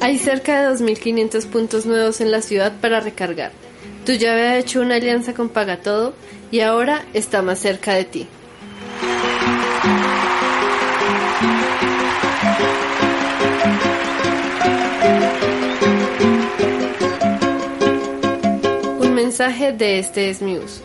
Hay cerca de 2.500 puntos nuevos en la ciudad para recargar. Tú ya ha hecho una alianza con Pagatodo y ahora está más cerca de ti. Un mensaje de este es News.